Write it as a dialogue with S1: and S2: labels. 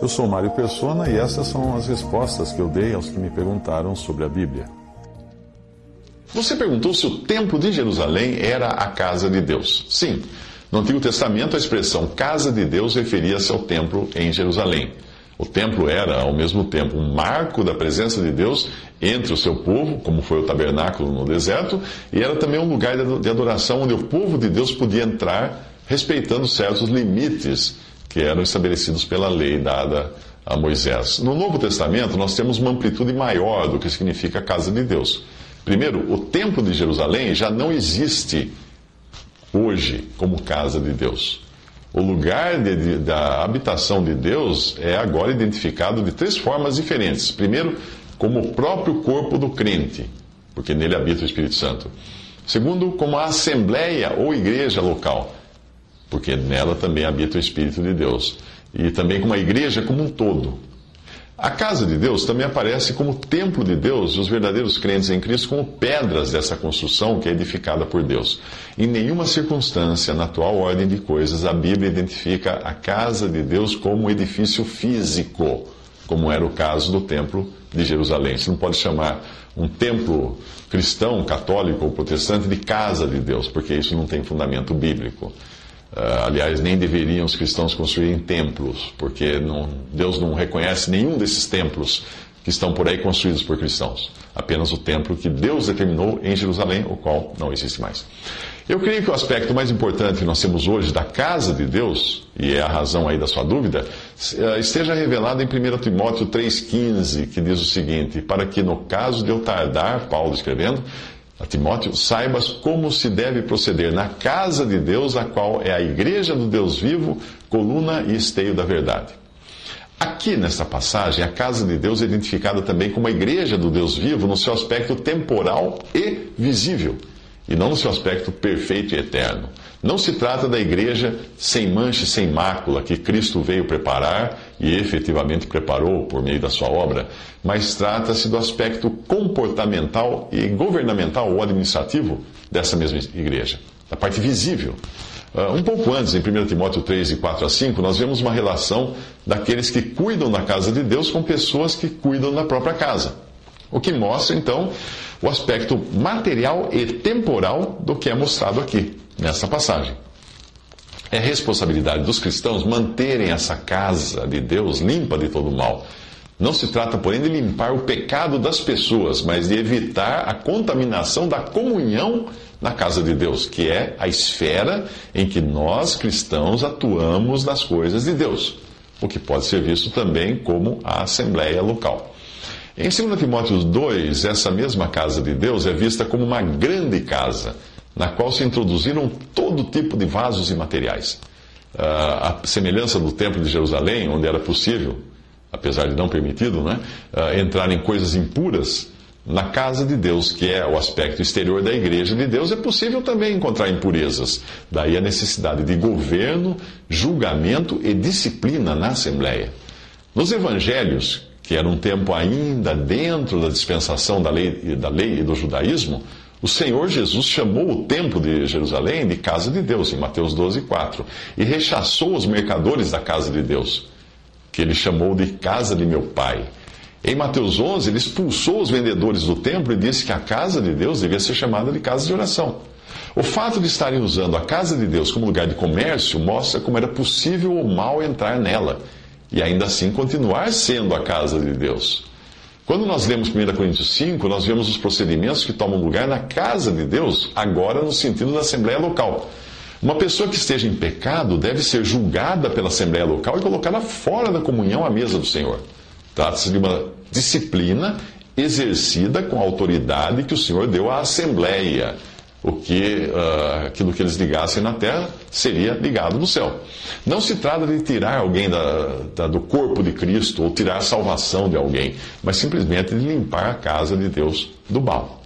S1: Eu sou Mário Persona e essas são as respostas que eu dei aos que me perguntaram sobre a Bíblia.
S2: Você perguntou se o templo de Jerusalém era a casa de Deus. Sim. No Antigo Testamento, a expressão casa de Deus referia-se ao templo em Jerusalém. O templo era, ao mesmo tempo, um marco da presença de Deus entre o seu povo, como foi o tabernáculo no deserto, e era também um lugar de adoração onde o povo de Deus podia entrar respeitando certos limites que eram estabelecidos pela lei dada a Moisés. No Novo Testamento, nós temos uma amplitude maior do que significa a casa de Deus. Primeiro, o Templo de Jerusalém já não existe hoje como casa de Deus. O lugar de, de, da habitação de Deus é agora identificado de três formas diferentes. Primeiro, como o próprio corpo do crente, porque nele habita o Espírito Santo. Segundo, como a assembleia ou igreja local, porque nela também habita o Espírito de Deus. E também como a igreja como um todo. A casa de Deus também aparece como templo de Deus e os verdadeiros crentes em Cristo como pedras dessa construção que é edificada por Deus. Em nenhuma circunstância, na atual ordem de coisas, a Bíblia identifica a casa de Deus como um edifício físico, como era o caso do templo de Jerusalém. Você não pode chamar um templo cristão, católico ou protestante de casa de Deus, porque isso não tem fundamento bíblico. Uh, aliás, nem deveriam os cristãos construírem templos, porque não, Deus não reconhece nenhum desses templos que estão por aí construídos por cristãos. Apenas o templo que Deus determinou em Jerusalém, o qual não existe mais. Eu creio que o aspecto mais importante que nós temos hoje da casa de Deus, e é a razão aí da sua dúvida, eh, esteja revelado em 1 Timóteo 3,15, que diz o seguinte: Para que no caso de eu tardar, Paulo escrevendo, a Timóteo, saibas como se deve proceder na casa de Deus, a qual é a igreja do Deus vivo, coluna e esteio da verdade. Aqui nesta passagem, a casa de Deus é identificada também como a igreja do Deus vivo no seu aspecto temporal e visível e não no seu aspecto perfeito e eterno. Não se trata da igreja sem mancha e sem mácula que Cristo veio preparar e efetivamente preparou por meio da sua obra, mas trata-se do aspecto comportamental e governamental ou administrativo dessa mesma igreja, da parte visível. Uh, um pouco antes, em 1 Timóteo 3, e 4 a 5, nós vemos uma relação daqueles que cuidam da casa de Deus com pessoas que cuidam da própria casa. O que mostra, então, o aspecto material e temporal do que é mostrado aqui, nessa passagem. É responsabilidade dos cristãos manterem essa casa de Deus limpa de todo mal. Não se trata, porém, de limpar o pecado das pessoas, mas de evitar a contaminação da comunhão na casa de Deus, que é a esfera em que nós cristãos atuamos nas coisas de Deus, o que pode ser visto também como a assembleia local. Em 2 Timóteo 2, essa mesma casa de Deus é vista como uma grande casa, na qual se introduziram todo tipo de vasos e materiais. Uh, a semelhança do Templo de Jerusalém, onde era possível, apesar de não permitido, né, uh, entrar em coisas impuras, na casa de Deus, que é o aspecto exterior da igreja de Deus, é possível também encontrar impurezas. Daí a necessidade de governo, julgamento e disciplina na Assembleia. Nos evangelhos, que era um tempo ainda dentro da dispensação da lei, da lei e do judaísmo, o Senhor Jesus chamou o templo de Jerusalém de casa de Deus, em Mateus 12, 4, e rechaçou os mercadores da casa de Deus, que ele chamou de casa de meu pai. Em Mateus 11, ele expulsou os vendedores do templo e disse que a casa de Deus devia ser chamada de casa de oração. O fato de estarem usando a casa de Deus como lugar de comércio mostra como era possível o mal entrar nela e ainda assim continuar sendo a casa de Deus. Quando nós lemos 1 Coríntios 5, nós vemos os procedimentos que tomam lugar na casa de Deus, agora no sentido da Assembleia Local. Uma pessoa que esteja em pecado deve ser julgada pela Assembleia Local e colocada fora da comunhão à mesa do Senhor. Trata-se de uma disciplina exercida com a autoridade que o Senhor deu à Assembleia, o que uh, aquilo que eles ligassem na terra seria ligado no céu. Não se trata de tirar alguém da, da, do corpo de Cristo ou tirar a salvação de alguém, mas simplesmente de limpar a casa de Deus do mal.